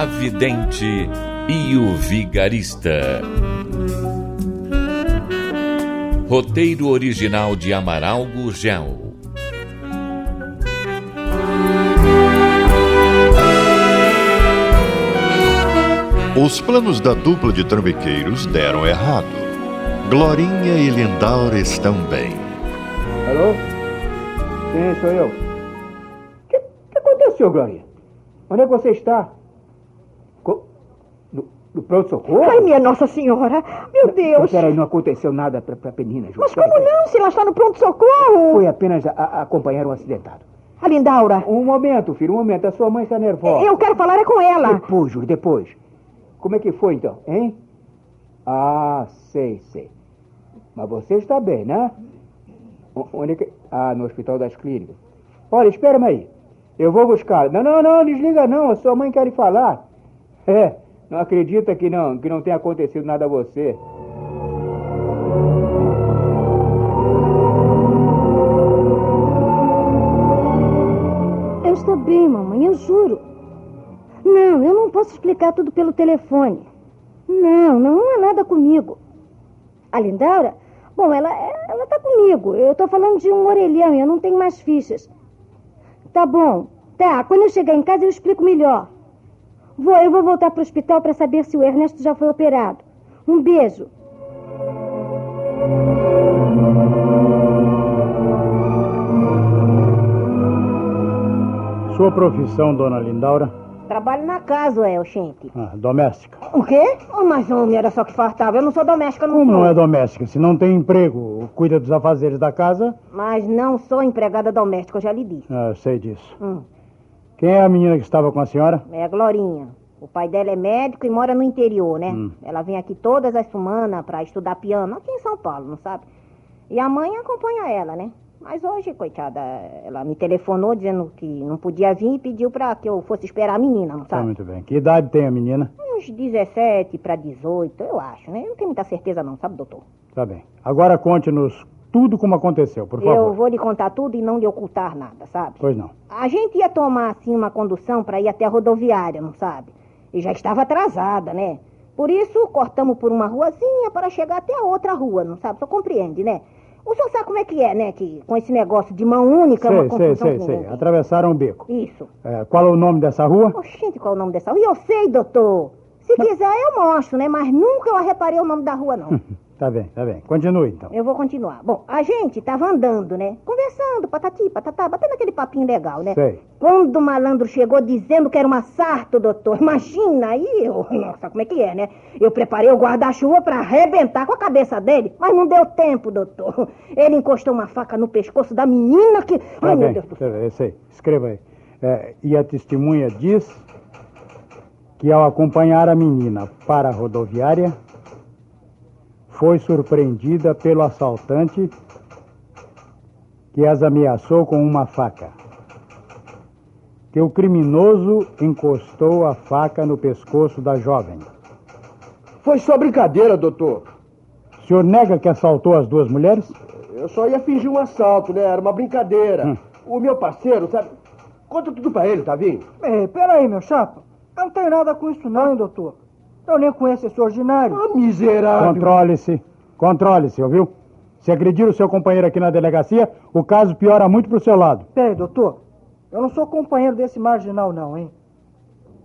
A Vidente e o Vigarista. Roteiro original de Amaral Gurgel. Os planos da dupla de trambiqueiros deram errado. Glorinha e Lindaura estão bem. Alô? Sim, sou eu. O que, que aconteceu, Glorinha? Onde é que você está? No pronto-socorro? Ai, minha Nossa Senhora! Meu Deus! Peraí, não aconteceu nada pra, pra menina, Ju. Mas como não, se ela está no pronto-socorro? Foi apenas a, a- acompanhar um acidentado. A Lindaura, Um momento, filho, um momento. A sua mãe está nervosa. eu quero falar é com ela. Depois, Júlio, depois. Como é que foi, então, hein? Ah, sei, sei. Mas você está bem, né? Onde é que... Ah, no Hospital das Clínicas. Olha, espera-me aí. Eu vou buscar. Não, não, não, desliga não. A sua mãe quer lhe falar. É, não acredita que não, que não tenha acontecido nada a você. Eu estou bem, mamãe, eu juro. Não, eu não posso explicar tudo pelo telefone. Não, não, é nada comigo. A Lindaura? Bom, ela, ela tá comigo. Eu tô falando de um orelhão e eu não tenho mais fichas. Tá bom. Tá, quando eu chegar em casa eu explico melhor. Vou, eu vou voltar pro hospital para saber se o Ernesto já foi operado. Um beijo. Sua profissão, dona Lindaura? Trabalho na casa, é, gente. Ah, doméstica. O quê? Oh, mas, homem, era só que fartava. Eu não sou doméstica, não Como não é doméstica? Se não tem emprego, cuida dos afazeres da casa? Mas não sou empregada doméstica, eu já lhe disse. Ah, sei disso. Hum, Quem é a menina que estava com a senhora? é a Glorinha. O pai dela é médico e mora no interior, né? Hum. Ela vem aqui todas as semanas pra estudar piano, aqui em São Paulo, não sabe? E a mãe acompanha ela, né? Mas hoje, coitada, ela me telefonou dizendo que não podia vir e pediu pra que eu fosse esperar a menina, não Tá sabe? muito bem. Que idade tem a menina? Uns 17 pra 18, eu acho, né? Eu não tenho muita certeza não, sabe, doutor? Tá bem. Agora conte-nos tudo como aconteceu, por favor. Eu vou lhe contar tudo e não lhe ocultar nada, sabe? Pois não. A gente ia tomar, assim, uma condução para ir até a rodoviária, não sabe? E já estava atrasada, né? Por isso, cortamos por uma ruazinha para chegar até a outra rua, não sabe? Só compreende, né? O senhor sabe como é que é, né? Que com esse negócio de mão única é uma Sei, sei, confusão sei, sei. tem. Atravessaram o beco. Isso. É, qual é o nome dessa rua? Oxente, qual é o nome dessa rua? Eu sei, doutor. Se quiser, eu mostro, né? Mas nunca eu reparei o nome da rua, não. Tá bem, tá bem. Continue, então. Eu vou continuar. Bom, a gente tava andando, né? Conversando, patati, patatá, batendo aquele papinho legal, né? Sei. Quando o malandro chegou dizendo que era um assalto, doutor, imagina aí, eu, nossa, como é que é, né? Eu preparei o guarda-chuva pra arrebentar com a cabeça dele, mas não deu tempo, doutor. Ele encostou uma faca no pescoço da menina que... Tá Ai, meu bem, Deus do tá bem, eu sei. Escreva aí. É, e a testemunha diz que ao acompanhar a menina para a rodoviária, foi surpreendida pelo assaltante que as ameaçou com uma faca. Que o criminoso encostou a faca no pescoço da jovem. Foi só brincadeira, doutor. O senhor nega que assaltou as duas mulheres? Eu só ia fingir um assalto, né? Era uma brincadeira. Hum. O meu parceiro, sabe? Conta tudo pra ele, tá vindo? Ei, peraí, meu chapa. Eu não tenho nada com isso não, hein, doutor. Eu nem conheço esse ordinário. Ah, miserável. Controle-se. Controle-se, ouviu? Se agredir o seu companheiro aqui na delegacia, o caso piora muito pro seu lado. Peraí, doutor. Eu não sou companheiro desse marginal, não, hein?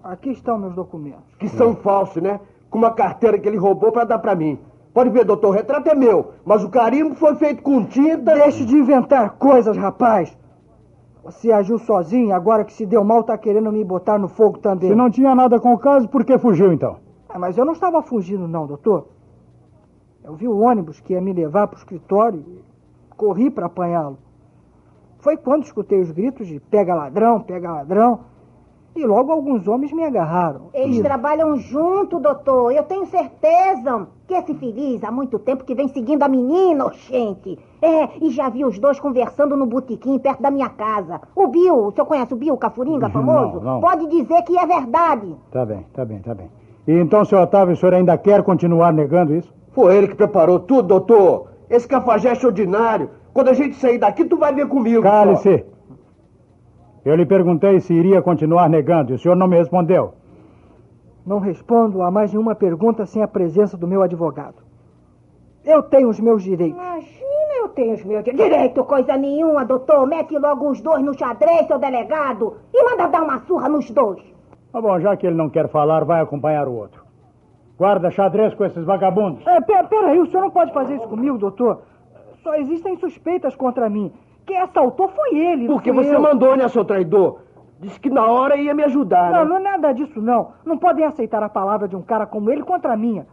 Aqui estão meus documentos. Que são falsos, né? Com uma carteira que ele roubou pra dar pra mim. Pode ver, doutor, o retrato é meu, mas o carimbo foi feito com tinta. Deixe de inventar coisas, rapaz. Você agiu sozinho, agora que se deu mal, tá querendo me botar no fogo também. Se não tinha nada com o caso, por que fugiu então? Ah, mas eu não estava fugindo, não, doutor. Eu vi o ônibus que ia me levar pro escritório e corri para apanhá-lo. Foi quando escutei os gritos de pega ladrão, pega ladrão. E logo alguns homens me agarraram. Eles E- trabalham junto, doutor. Eu tenho certeza que esse feliz há muito tempo que vem seguindo a menina, gente. É, e já vi os dois conversando no botequim perto da minha casa. O Bill, o senhor conhece o Bill, Cafuringa, Não, famoso? não. Pode dizer que é verdade. Tá bem, tá bem, tá bem. E então, senhor Otávio, o senhor ainda quer continuar negando isso? Foi ele que preparou tudo, doutor. Esse cafajeste ordinário. Quando a gente sair daqui, tu vai ver comigo. Cale-se. Eu lhe perguntei se iria continuar negando e o senhor não me respondeu. Não respondo a mais nenhuma pergunta sem a presença do meu advogado. Eu tenho os meus direitos. Imagina, eu tenho os meus direito, coisa nenhuma, doutor. Mete logo os dois no xadrez, seu delegado, e manda dar uma surra nos dois. Tá bom, já que ele não quer falar, vai acompanhar o outro. Guarda xadrez com esses vagabundos. É, pera, peraí, o senhor não pode fazer isso comigo, doutor. Só existem suspeitas contra mim. Quem assaltou foi ele, não Porque você eu. mandou, né, seu traidor? Disse que na hora ia me ajudar, Não, né? não é nada disso, não. Não podem aceitar a palavra de um cara como ele contra a minha.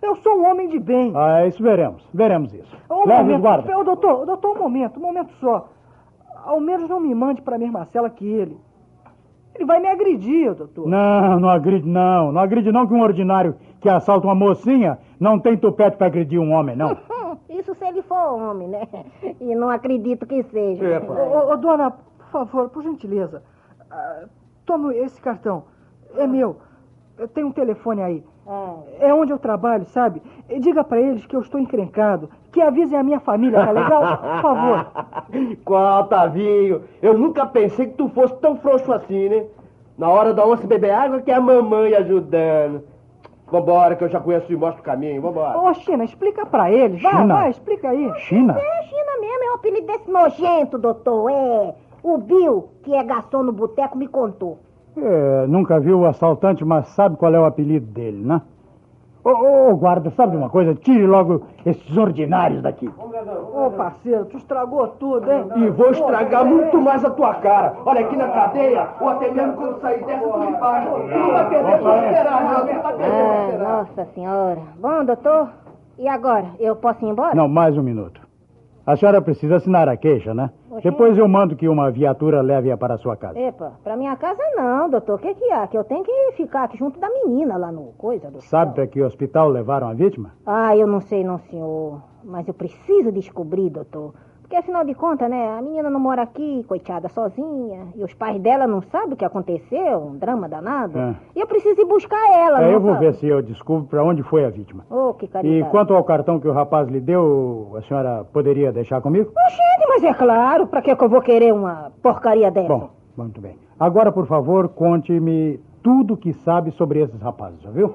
Eu sou um homem de bem. Ah, isso veremos. Veremos isso. Um Leve momento, guardas. Ô, doutor, doutor, um momento, um momento só. Ao menos não me mande para a mesma cela que ele. Ele vai me agredir, doutor. Não, não agride não. Não agride não que um ordinário que assalta uma mocinha não tem tupete para agredir um homem, não. Isso se ele for homem, né? E não acredito que seja. Epa. Ô, ô, ô, dona, por favor, por gentileza, ah, tome esse cartão. É meu. Eu tenho um telefone aí. É onde eu trabalho, sabe? E diga para eles que eu estou encrencado. Que avisem a minha família, tá legal? Por favor. Qual, Tavinho? Eu nunca pensei que tu fosse tão frouxo assim, né? Na hora da onça beber água, que é a mamãe ajudando. Vambora, que eu já conheço e mostro o caminho. Vambora. Ô, China, explica para eles. Vai, China. vai, explica aí. China? É, China mesmo, é o apelido desse nojento, doutor. É. O Bill, que é garçom no boteco, me contou. É, nunca viu o assaltante, mas sabe qual é o apelido dele, né? Ô, ô, guarda, sabe de uma coisa? Tire logo esses ordinários daqui. Ô, parceiro, tu estragou tudo, hein? E vou estragar muito mais a tua cara. Olha, aqui na cadeia, ou até mesmo quando sair dessa, tu me paga. Tu não vai perder pra esperar, não. Tu não vai perder pra Ah, esperar. nossa senhora. Bom, doutor, e agora? Eu posso ir embora? Não, mais um minuto. A senhora precisa assinar a queixa, né? Oxê. Depois eu mando que uma viatura leve-a para a sua casa. Epa, pra minha casa não, doutor. O que que há? Que eu tenho que ficar aqui junto da menina lá no coisa, doutor. Sabe para que hospital levaram a vítima? Ah, eu não sei não, senhor. Mas eu preciso descobrir, doutor. Porque afinal de contas, né, a menina não mora aqui, coitada, sozinha. E os pais dela não sabem o que aconteceu, um drama danado. É. E eu preciso ir buscar ela, É, eu vou sabe? ver se eu descubro para onde foi a vítima. Ô, que E caridade. quanto ao cartão que o rapaz lhe deu, a senhora poderia deixar comigo? Oxente, mas é claro, pra que que eu vou querer uma porcaria dessa? Bom, muito bem. Agora, por favor, conte-me tudo o que sabe sobre esses rapazes, já viu?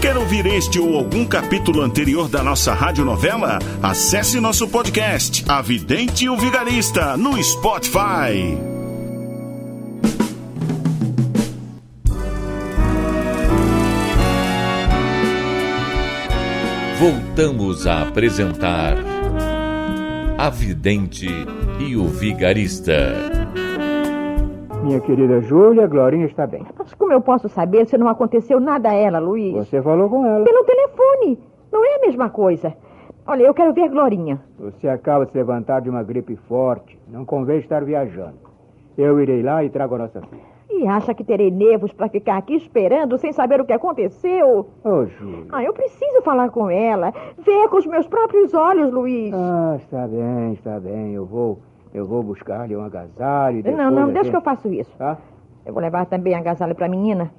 Quer ouvir este ou algum capítulo anterior da nossa radionovela? Acesse nosso podcast, A Vidente e o Vigarista, no Spotify. Voltamos a apresentar A Vidente e o Vigarista. Minha querida Júlia, Glorinha está bem. Como eu posso saber se não aconteceu nada a ela, Luiz? Você falou com ela. Pelo telefone. Não é a mesma coisa. Olha, eu quero ver Glorinha. Você acaba de se levantar de uma gripe forte. Não convém estar viajando. Eu irei lá e trago a nossa filha. E acha que terei nervos para ficar aqui esperando sem saber o que aconteceu? Ô, Júlia. Ah, eu preciso falar com ela. Ver com os meus próprios olhos, Luiz. Ah, está bem, está bem. Eu vou, eu vou buscar-lhe um agasalho e depois não, não, deixa gente- que eu faço isso. Tá? Eu vou levar também agasalho para a menina.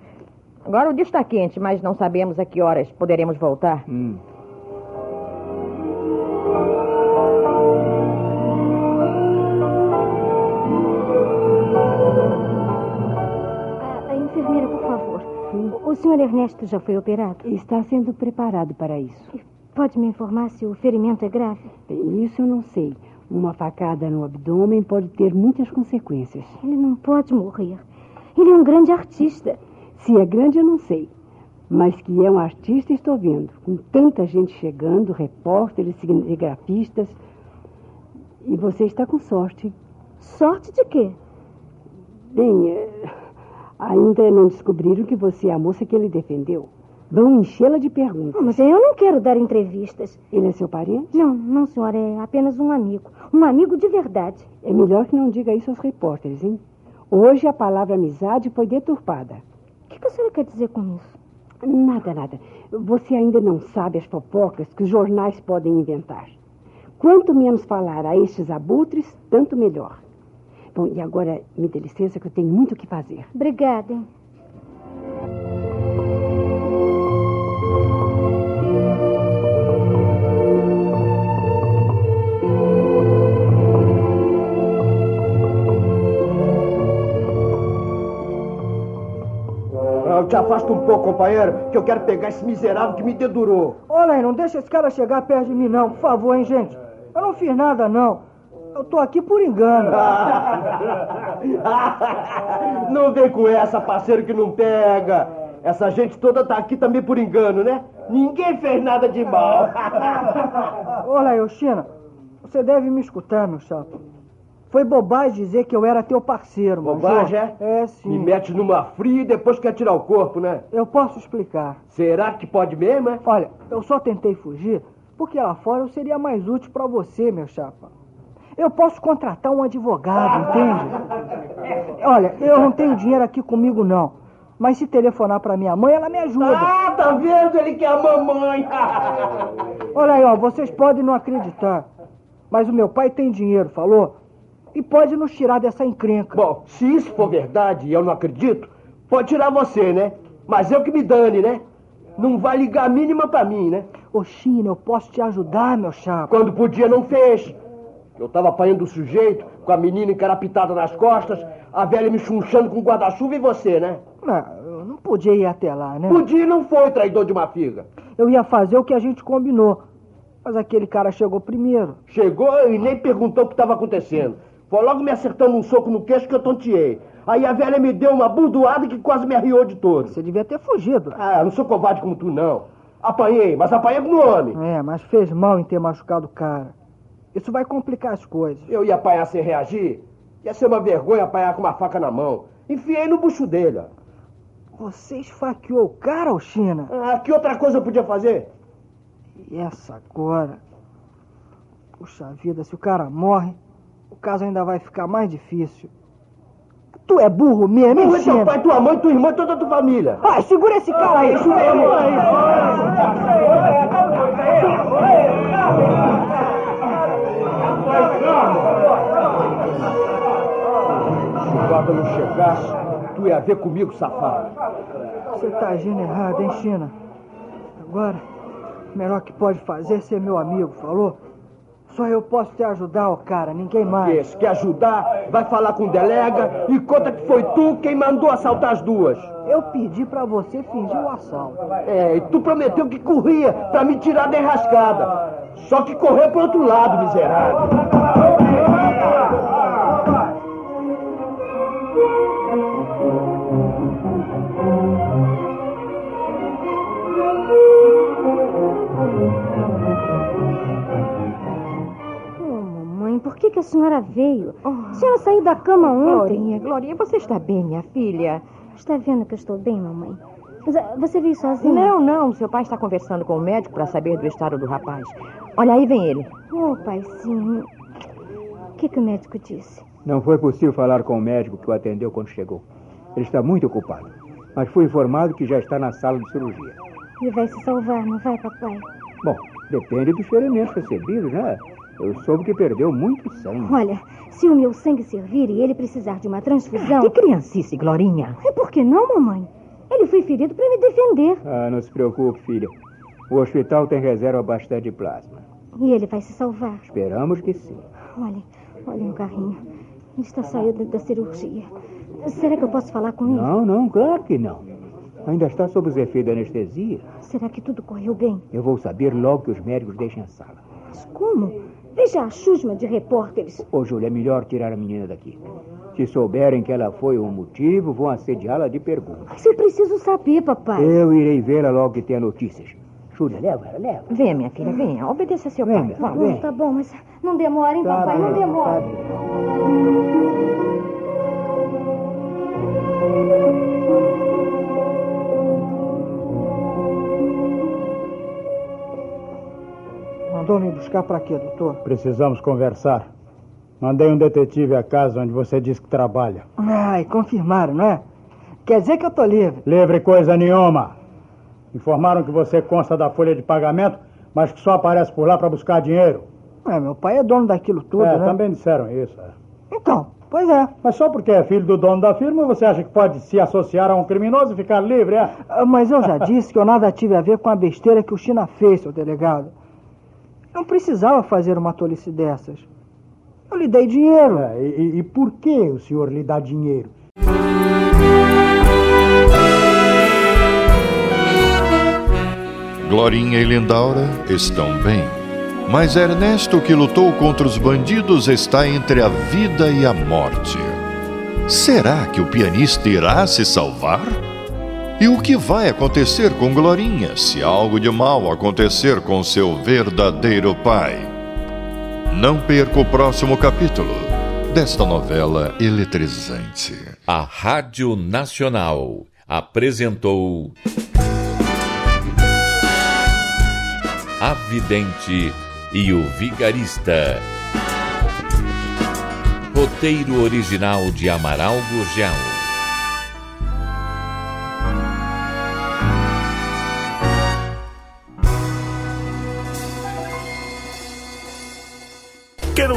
Agora o dia está quente, mas não sabemos a que horas poderemos voltar. Hum. A, a enfermeira, por favor. O, o senhor Ernesto já foi operado? Está sendo preparado para isso. Pode me informar se o ferimento é grave? Isso eu não sei. Uma facada no abdômen pode ter muitas consequências. Ele não pode morrer. Ele é um grande artista. Se é grande, eu não sei. Mas que é um artista, estou vendo. Com tanta gente chegando, repórteres, cinegrafistas. E você está com sorte. Sorte de quê? Bem, é, ainda não descobriram que você é a moça que ele defendeu. Vão enchê-la de perguntas. Mas eu não quero dar entrevistas. Ele é seu parente? Não, não, senhora. É apenas um amigo. Um amigo de verdade. É melhor que não diga isso aos repórteres, hein? Hoje a palavra amizade foi deturpada. O que, que a senhora quer dizer com isso? Nada, nada. Você ainda não sabe as fofocas que os jornais podem inventar. Quanto menos falar a estes abutres, tanto melhor. Bom, e agora me dê licença que eu tenho muito o que fazer. Obrigada, hein? Um pouco, companheiro, que eu quero pegar esse miserável que me dedurou. Olha aí, não deixa esse cara chegar perto de mim, não, por favor, hein, gente. Eu não fiz nada, não. Eu tô aqui por engano. não vem com essa, parceiro, que não pega. Essa gente toda tá aqui também por engano, né? Ninguém fez nada de mal. Olha aí, China, você deve me escutar, meu chato. Foi bobagem dizer que eu era teu parceiro, Bobagem, é? É, sim. Me mete numa fria e depois quer tirar o corpo, né? Eu posso explicar. Será que pode mesmo, é? Olha, eu só tentei fugir porque lá fora eu seria mais útil para você, meu chapa. Eu posso contratar um advogado, entende? Olha, eu não tenho dinheiro aqui comigo, não. Mas se telefonar para minha mãe, ela me ajuda. Ah, tá vendo? Ele quer a mamãe. Olha aí, ó, vocês podem não acreditar. Mas o meu pai tem dinheiro, falou? E pode nos tirar dessa encrenca. Bom, se isso for verdade e eu não acredito, pode tirar você, né? Mas eu que me dane, né? Não vai ligar a mínima pra mim, né? Ô, China, eu posso te ajudar, meu chapa. Quando podia, não fez. Eu tava apanhando o sujeito, com a menina encarapitada nas costas, a velha me chunchando com guarda-chuva e você, né? Não, eu não podia ir até lá, né? Podia e não foi, traidor de uma figa. Eu ia fazer o que a gente combinou. Mas aquele cara chegou primeiro. Chegou e nem perguntou o que estava acontecendo. Foi logo me acertando um soco no queixo que eu tonteei. Aí a velha me deu uma burdoada que quase me arriou de todo. Você devia ter fugido. Ah, não sou covarde como tu, não. Apanhei, mas apanhei no homem. É, mas fez mal em ter machucado o cara. Isso vai complicar as coisas. Eu ia apanhar sem reagir? Ia ser uma vergonha apanhar com uma faca na mão. Enfiei no bucho dele. Você esfaqueou o cara, China? Ah, que outra coisa eu podia fazer? E essa agora? Puxa vida, se o cara morre, o caso ainda vai ficar mais difícil. Tu é burro mesmo, hein, Burro é teu pai, tua mãe, tua irmã, toda a tua família. Ai, segura esse cara aí, isso mesmo. Se o não chegasse, tu ia ver comigo, safado. Você tá agindo errado, hein, China? Agora, o melhor que pode fazer é ser meu amigo, falou? Só eu posso te ajudar, ó cara, ninguém mais. Esse quer ajudar, vai falar com o delega e conta que foi tu quem mandou assaltar as duas. Eu pedi pra você fingir o assalto. É, e tu prometeu que corria pra me tirar da enrascada. Só que correu pro outro lado, miserável. Por que, que a senhora veio? Oh. A senhora saiu da cama ontem. Glorinha, Glorinha, você está bem, minha filha? Está vendo que eu estou bem, mamãe? Mas, ah, você veio sozinha? Não, não. Seu pai está conversando com o médico para saber do estado do rapaz. Olha, aí vem ele. Oh, pai, sim. O que, que o médico disse? Não foi possível falar com o médico que o atendeu quando chegou. Ele está muito ocupado. Mas fui informado que já está na sala de cirurgia. E vai se salvar, não vai, papai? Bom, depende dos ferimentos recebidos, né? Eu soube que perdeu muito sangue. Olha, se o meu sangue servir e ele precisar de uma transfusão. Que criancice, Glorinha. E por que não, mamãe? Ele foi ferido para me defender. Ah, não se preocupe, filha. O hospital tem reserva bastante de plasma. E ele vai se salvar? Esperamos que sim. Olha, olha o carrinho. Ele está saindo da cirurgia. Será que eu posso falar com ele? Não, não, claro que não. Ainda está sob os efeitos da anestesia. Será que tudo correu bem? Eu vou saber logo que os médicos deixem a sala. Mas como? Veja a chusma de repórteres. Ô, Júlia, é melhor tirar a menina daqui. Se souberem que ela foi o motivo, vão assediá-la de perguntas. Mas eu preciso saber, papai. Eu irei vê-la logo que tenha notícias. Júlia, leva ela, leva. Venha, minha filha, venha. Obedeça seu Venha, pai. Vamos. tá bom, mas não demora, hein, Tá papai? bem, não demora. tá Mandou me buscar pra quê, doutor? Precisamos conversar. Mandei um detetive à casa onde você diz que trabalha. Ai, confirmaram, não é? Quer dizer que eu tô livre. Livre coisa nenhuma. Informaram que você consta da folha de pagamento, mas que só aparece por lá para buscar dinheiro. É, meu pai é dono daquilo tudo, é, né? também disseram isso. é. Então, pois é. Mas só porque é filho do dono da firma, você acha que pode se associar a um criminoso e ficar livre, é? Ah, Mas eu já disse que eu nada tive a ver com a besteira que o China fez, seu delegado. Não precisava fazer uma tolice dessas. Eu lhe dei dinheiro. É, e, e- e por que o senhor lhe dá dinheiro? Glorinha e Lindaura estão bem. Mas Ernesto, que lutou contra os bandidos, está entre a vida e a morte. Será que o pianista irá se salvar? E o que vai acontecer com Glorinha se algo de mal acontecer com seu verdadeiro pai? Não perca o próximo capítulo desta novela eletrizante. A Rádio Nacional apresentou A Vidente e o Vigarista. Roteiro original de Amaral Gurgel.